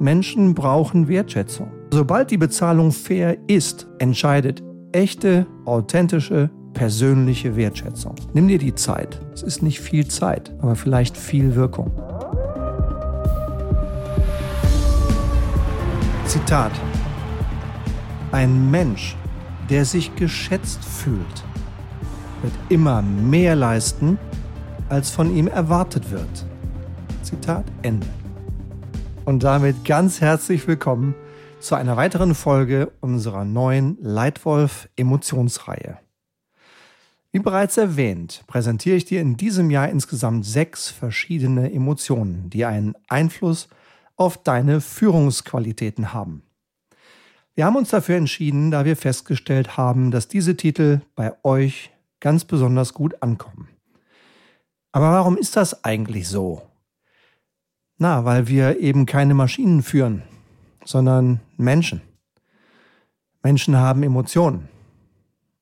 Menschen brauchen Wertschätzung. Sobald die Bezahlung fair ist, entscheidet echte, authentische, persönliche Wertschätzung. Nimm dir die Zeit. Es ist nicht viel Zeit, aber vielleicht viel Wirkung. Zitat. Ein Mensch, der sich geschätzt fühlt, wird immer mehr leisten, als von ihm erwartet wird. Zitat Ende. Und damit ganz herzlich willkommen zu einer weiteren Folge unserer neuen Leitwolf Emotionsreihe. Wie bereits erwähnt, präsentiere ich dir in diesem Jahr insgesamt sechs verschiedene Emotionen, die einen Einfluss auf deine Führungsqualitäten haben. Wir haben uns dafür entschieden, da wir festgestellt haben, dass diese Titel bei euch ganz besonders gut ankommen. Aber warum ist das eigentlich so? Na, weil wir eben keine Maschinen führen, sondern Menschen. Menschen haben Emotionen.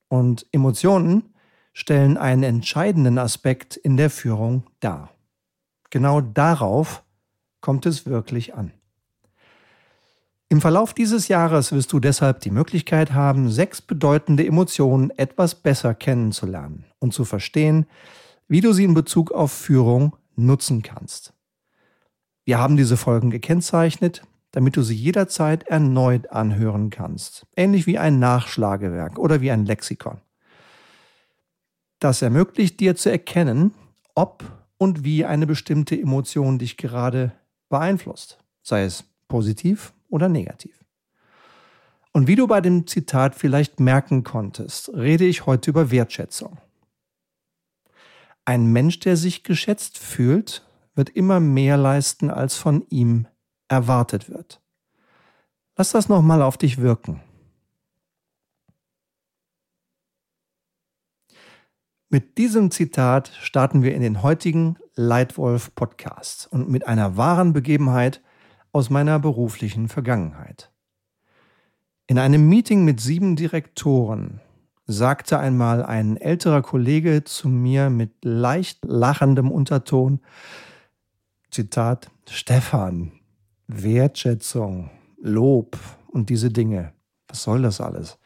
Und Emotionen stellen einen entscheidenden Aspekt in der Führung dar. Genau darauf kommt es wirklich an. Im Verlauf dieses Jahres wirst du deshalb die Möglichkeit haben, sechs bedeutende Emotionen etwas besser kennenzulernen und zu verstehen, wie du sie in Bezug auf Führung nutzen kannst. Wir haben diese Folgen gekennzeichnet, damit du sie jederzeit erneut anhören kannst, ähnlich wie ein Nachschlagewerk oder wie ein Lexikon. Das ermöglicht dir zu erkennen, ob und wie eine bestimmte Emotion dich gerade beeinflusst, sei es positiv oder negativ. Und wie du bei dem Zitat vielleicht merken konntest, rede ich heute über Wertschätzung. Ein Mensch, der sich geschätzt fühlt, wird immer mehr leisten, als von ihm erwartet wird. Lass das nochmal auf dich wirken. Mit diesem Zitat starten wir in den heutigen Leitwolf Podcast und mit einer wahren Begebenheit aus meiner beruflichen Vergangenheit. In einem Meeting mit sieben Direktoren sagte einmal ein älterer Kollege zu mir mit leicht lachendem Unterton, Zitat, Stefan, Wertschätzung, Lob und diese Dinge. Was soll das alles?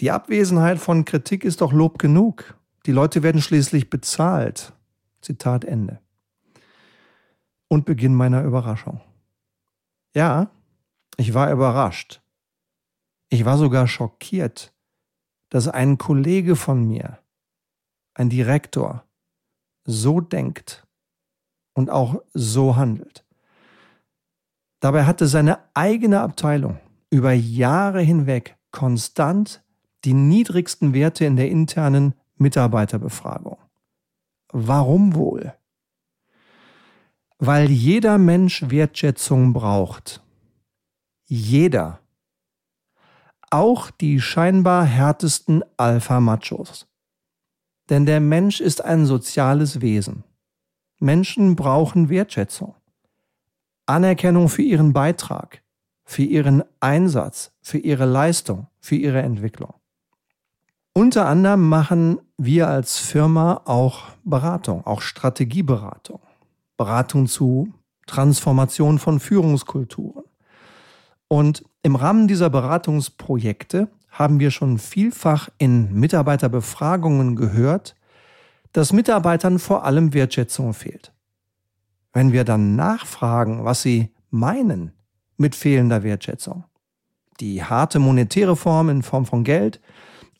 Die Abwesenheit von Kritik ist doch Lob genug. Die Leute werden schließlich bezahlt. Zitat Ende. Und Beginn meiner Überraschung. Ja, ich war überrascht. Ich war sogar schockiert, dass ein Kollege von mir, ein Direktor, so denkt und auch so handelt. Dabei hatte seine eigene Abteilung über Jahre hinweg konstant die niedrigsten Werte in der internen Mitarbeiterbefragung. Warum wohl? Weil jeder Mensch Wertschätzung braucht. Jeder. Auch die scheinbar härtesten Alpha-Machos. Denn der Mensch ist ein soziales Wesen. Menschen brauchen Wertschätzung, Anerkennung für ihren Beitrag, für ihren Einsatz, für ihre Leistung, für ihre Entwicklung. Unter anderem machen wir als Firma auch Beratung, auch Strategieberatung, Beratung zu Transformation von Führungskulturen. Und im Rahmen dieser Beratungsprojekte haben wir schon vielfach in Mitarbeiterbefragungen gehört, dass Mitarbeitern vor allem Wertschätzung fehlt. Wenn wir dann nachfragen, was sie meinen mit fehlender Wertschätzung, die harte monetäre Form in Form von Geld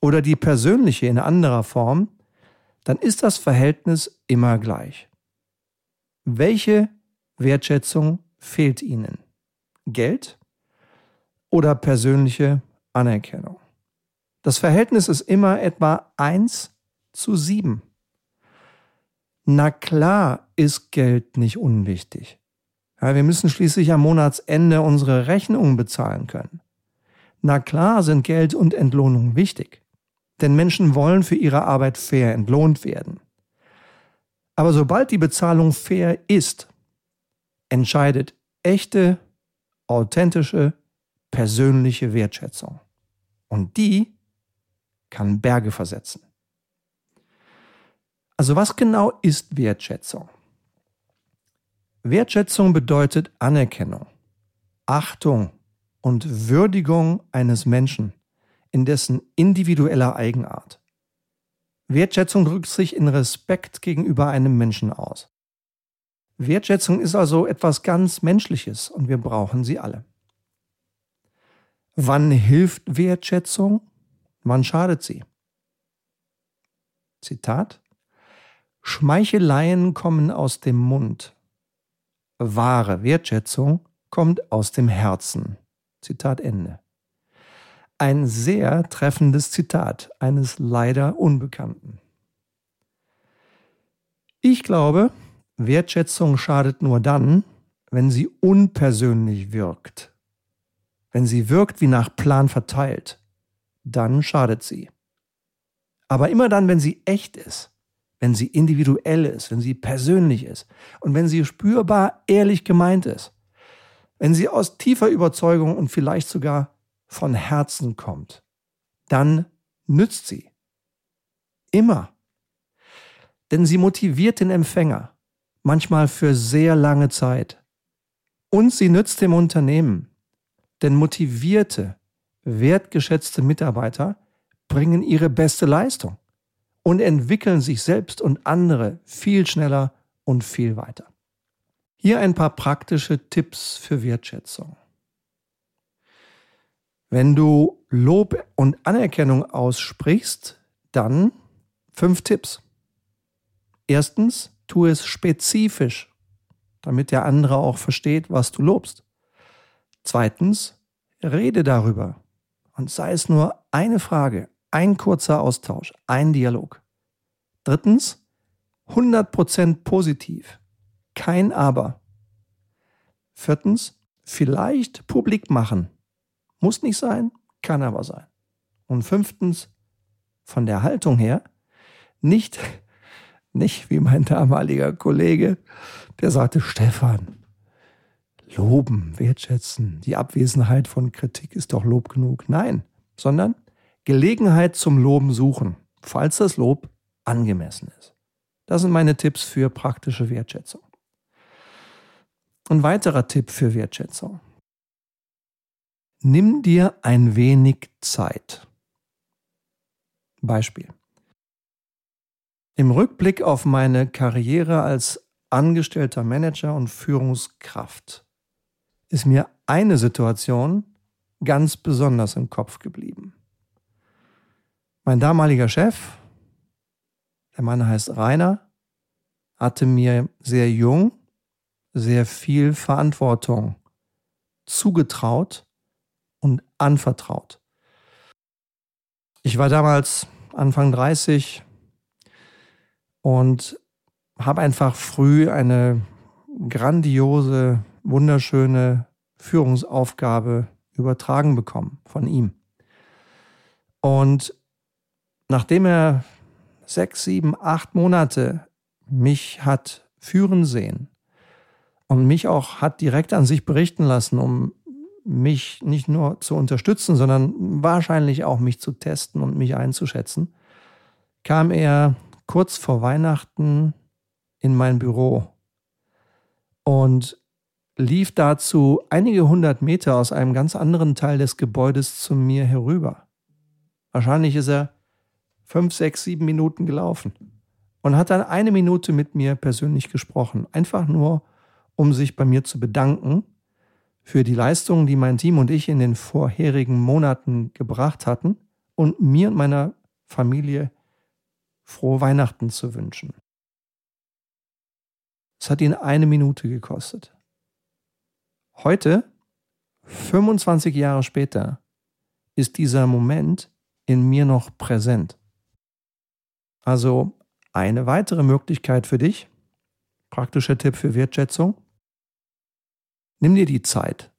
oder die persönliche in anderer Form, dann ist das Verhältnis immer gleich. Welche Wertschätzung fehlt Ihnen? Geld oder persönliche Anerkennung? Das Verhältnis ist immer etwa 1 zu 7. Na klar ist Geld nicht unwichtig. Ja, wir müssen schließlich am Monatsende unsere Rechnungen bezahlen können. Na klar sind Geld und Entlohnung wichtig. Denn Menschen wollen für ihre Arbeit fair entlohnt werden. Aber sobald die Bezahlung fair ist, entscheidet echte, authentische, persönliche Wertschätzung. Und die kann Berge versetzen. Also was genau ist Wertschätzung? Wertschätzung bedeutet Anerkennung, Achtung und Würdigung eines Menschen in dessen individueller Eigenart. Wertschätzung drückt sich in Respekt gegenüber einem Menschen aus. Wertschätzung ist also etwas ganz Menschliches und wir brauchen sie alle. Wann hilft Wertschätzung? Wann schadet sie? Zitat Schmeicheleien kommen aus dem Mund. Wahre Wertschätzung kommt aus dem Herzen. Zitat Ende. Ein sehr treffendes Zitat eines leider Unbekannten. Ich glaube, Wertschätzung schadet nur dann, wenn sie unpersönlich wirkt. Wenn sie wirkt wie nach Plan verteilt, dann schadet sie. Aber immer dann, wenn sie echt ist, wenn sie individuell ist, wenn sie persönlich ist und wenn sie spürbar ehrlich gemeint ist, wenn sie aus tiefer Überzeugung und vielleicht sogar von Herzen kommt, dann nützt sie. Immer. Denn sie motiviert den Empfänger, manchmal für sehr lange Zeit. Und sie nützt dem Unternehmen. Denn motivierte, wertgeschätzte Mitarbeiter bringen ihre beste Leistung und entwickeln sich selbst und andere viel schneller und viel weiter. Hier ein paar praktische Tipps für Wertschätzung. Wenn du Lob und Anerkennung aussprichst, dann fünf Tipps. Erstens, tu es spezifisch, damit der andere auch versteht, was du lobst. Zweitens, rede darüber und sei es nur eine Frage, ein kurzer Austausch, ein Dialog. Drittens, 100% positiv, kein Aber. Viertens, vielleicht publik machen. Muss nicht sein, kann aber sein. Und fünftens, von der Haltung her, nicht, nicht wie mein damaliger Kollege, der sagte, Stefan, loben, wertschätzen, die Abwesenheit von Kritik ist doch Lob genug. Nein, sondern Gelegenheit zum Loben suchen, falls das Lob angemessen ist. Das sind meine Tipps für praktische Wertschätzung. Ein weiterer Tipp für Wertschätzung. Nimm dir ein wenig Zeit. Beispiel. Im Rückblick auf meine Karriere als angestellter Manager und Führungskraft ist mir eine Situation ganz besonders im Kopf geblieben. Mein damaliger Chef, der Mann heißt Rainer, hatte mir sehr jung sehr viel Verantwortung zugetraut und anvertraut. Ich war damals Anfang 30 und habe einfach früh eine grandiose, wunderschöne Führungsaufgabe übertragen bekommen von ihm. Und nachdem er sechs, sieben, acht Monate mich hat führen sehen und mich auch hat direkt an sich berichten lassen, um mich nicht nur zu unterstützen, sondern wahrscheinlich auch mich zu testen und mich einzuschätzen, kam er kurz vor Weihnachten in mein Büro und lief dazu einige hundert Meter aus einem ganz anderen Teil des Gebäudes zu mir herüber. Wahrscheinlich ist er fünf, sechs, sieben Minuten gelaufen und hat dann eine Minute mit mir persönlich gesprochen. Einfach nur, um sich bei mir zu bedanken für die Leistungen, die mein Team und ich in den vorherigen Monaten gebracht hatten und mir und meiner Familie frohe Weihnachten zu wünschen. Es hat ihn eine Minute gekostet. Heute, 25 Jahre später, ist dieser Moment in mir noch präsent. Also eine weitere Möglichkeit für dich, praktischer Tipp für Wertschätzung, Nimm dir die Zeit.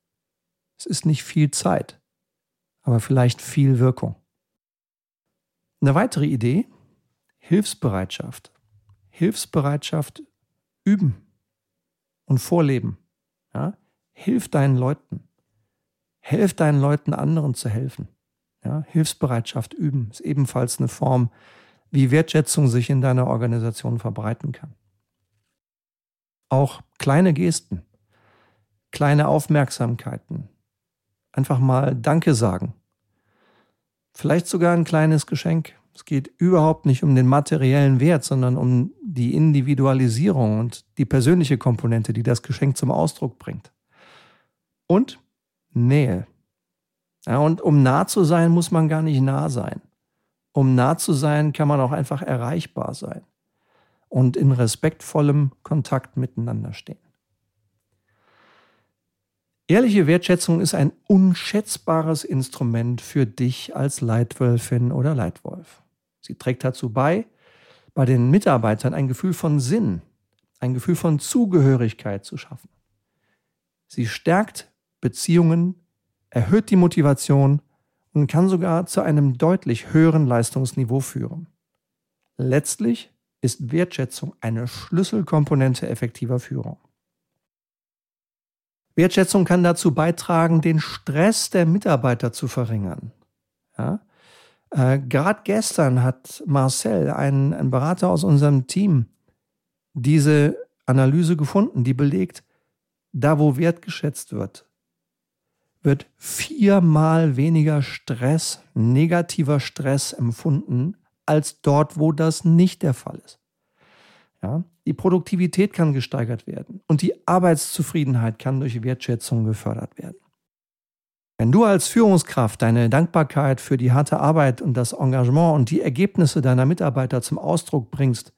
Es ist nicht viel Zeit, aber vielleicht viel Wirkung. Eine weitere Idee, Hilfsbereitschaft. Hilfsbereitschaft üben und vorleben. Ja? Hilf deinen Leuten. Helf deinen Leuten, anderen zu helfen. Ja? Hilfsbereitschaft üben ist ebenfalls eine Form, wie Wertschätzung sich in deiner Organisation verbreiten kann. Auch kleine Gesten kleine Aufmerksamkeiten. Einfach mal Danke sagen. Vielleicht sogar ein kleines Geschenk. Es geht überhaupt nicht um den materiellen Wert, sondern um die Individualisierung und die persönliche Komponente, die das Geschenk zum Ausdruck bringt. Und Nähe. Ja, und um nah zu sein, muss man gar nicht nah sein. Um nah zu sein, kann man auch einfach erreichbar sein und in respektvollem Kontakt miteinander stehen. Ehrliche Wertschätzung ist ein unschätzbares Instrument für dich als Leitwölfin oder Leitwolf. Sie trägt dazu bei, bei den Mitarbeitern ein Gefühl von Sinn, ein Gefühl von Zugehörigkeit zu schaffen. Sie stärkt Beziehungen, erhöht die Motivation und kann sogar zu einem deutlich höheren Leistungsniveau führen. Letztlich ist Wertschätzung eine Schlüsselkomponente effektiver Führung. Wertschätzung kann dazu beitragen, den Stress der Mitarbeiter zu verringern. Ja? Äh, Gerade gestern hat Marcel, ein, ein Berater aus unserem Team, diese Analyse gefunden, die belegt, da wo wertgeschätzt wird, wird viermal weniger Stress, negativer Stress empfunden, als dort, wo das nicht der Fall ist. Ja? Die Produktivität kann gesteigert werden und die Arbeitszufriedenheit kann durch Wertschätzung gefördert werden. Wenn du als Führungskraft deine Dankbarkeit für die harte Arbeit und das Engagement und die Ergebnisse deiner Mitarbeiter zum Ausdruck bringst,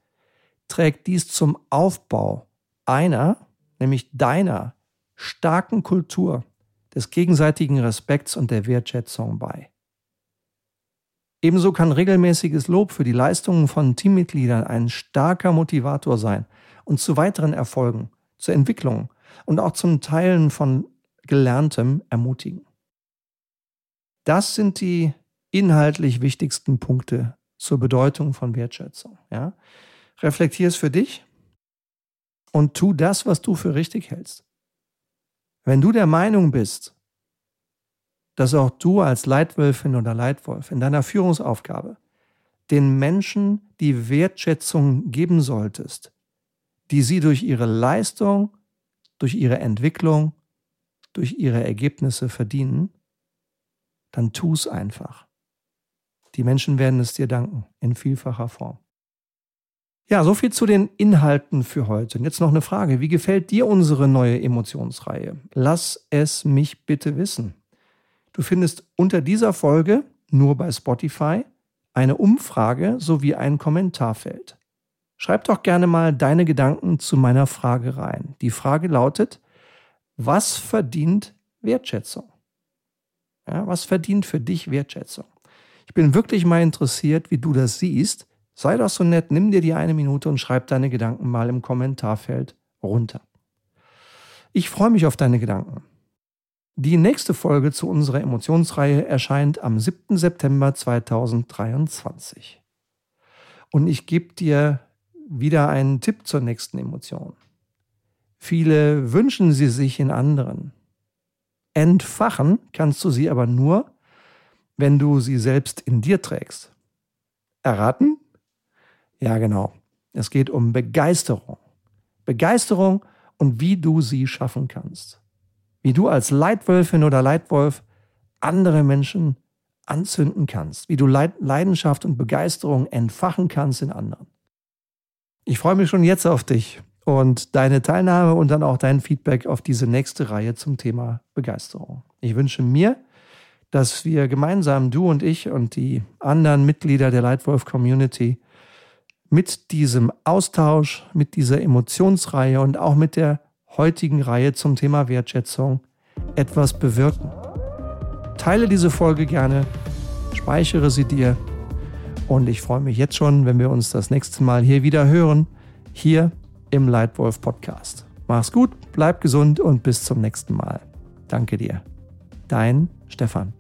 trägt dies zum Aufbau einer, nämlich deiner, starken Kultur des gegenseitigen Respekts und der Wertschätzung bei. Ebenso kann regelmäßiges Lob für die Leistungen von Teammitgliedern ein starker Motivator sein und zu weiteren Erfolgen, zur Entwicklung und auch zum Teilen von Gelerntem ermutigen. Das sind die inhaltlich wichtigsten Punkte zur Bedeutung von Wertschätzung. Ja? Reflektier es für dich und tu das, was du für richtig hältst. Wenn du der Meinung bist, dass auch du als Leitwölfin oder Leitwolf in deiner Führungsaufgabe den Menschen die Wertschätzung geben solltest, die sie durch ihre Leistung, durch ihre Entwicklung, durch ihre Ergebnisse verdienen, dann tu es einfach. Die Menschen werden es dir danken in vielfacher Form. Ja, so viel zu den Inhalten für heute. Und jetzt noch eine Frage. Wie gefällt dir unsere neue Emotionsreihe? Lass es mich bitte wissen. Du findest unter dieser Folge nur bei Spotify eine Umfrage sowie ein Kommentarfeld. Schreib doch gerne mal deine Gedanken zu meiner Frage rein. Die Frage lautet, was verdient Wertschätzung? Ja, was verdient für dich Wertschätzung? Ich bin wirklich mal interessiert, wie du das siehst. Sei doch so nett, nimm dir die eine Minute und schreib deine Gedanken mal im Kommentarfeld runter. Ich freue mich auf deine Gedanken. Die nächste Folge zu unserer Emotionsreihe erscheint am 7. September 2023. Und ich gebe dir wieder einen Tipp zur nächsten Emotion. Viele wünschen sie sich in anderen. Entfachen kannst du sie aber nur, wenn du sie selbst in dir trägst. Erraten? Ja, genau. Es geht um Begeisterung. Begeisterung und wie du sie schaffen kannst wie du als Leitwölfin oder Leitwolf andere Menschen anzünden kannst, wie du Leidenschaft und Begeisterung entfachen kannst in anderen. Ich freue mich schon jetzt auf dich und deine Teilnahme und dann auch dein Feedback auf diese nächste Reihe zum Thema Begeisterung. Ich wünsche mir, dass wir gemeinsam, du und ich und die anderen Mitglieder der Leitwolf Community, mit diesem Austausch, mit dieser Emotionsreihe und auch mit der heutigen Reihe zum Thema Wertschätzung etwas bewirken. Teile diese Folge gerne, speichere sie dir und ich freue mich jetzt schon, wenn wir uns das nächste Mal hier wieder hören, hier im Leitwolf Podcast. Mach's gut, bleib gesund und bis zum nächsten Mal. Danke dir. Dein Stefan.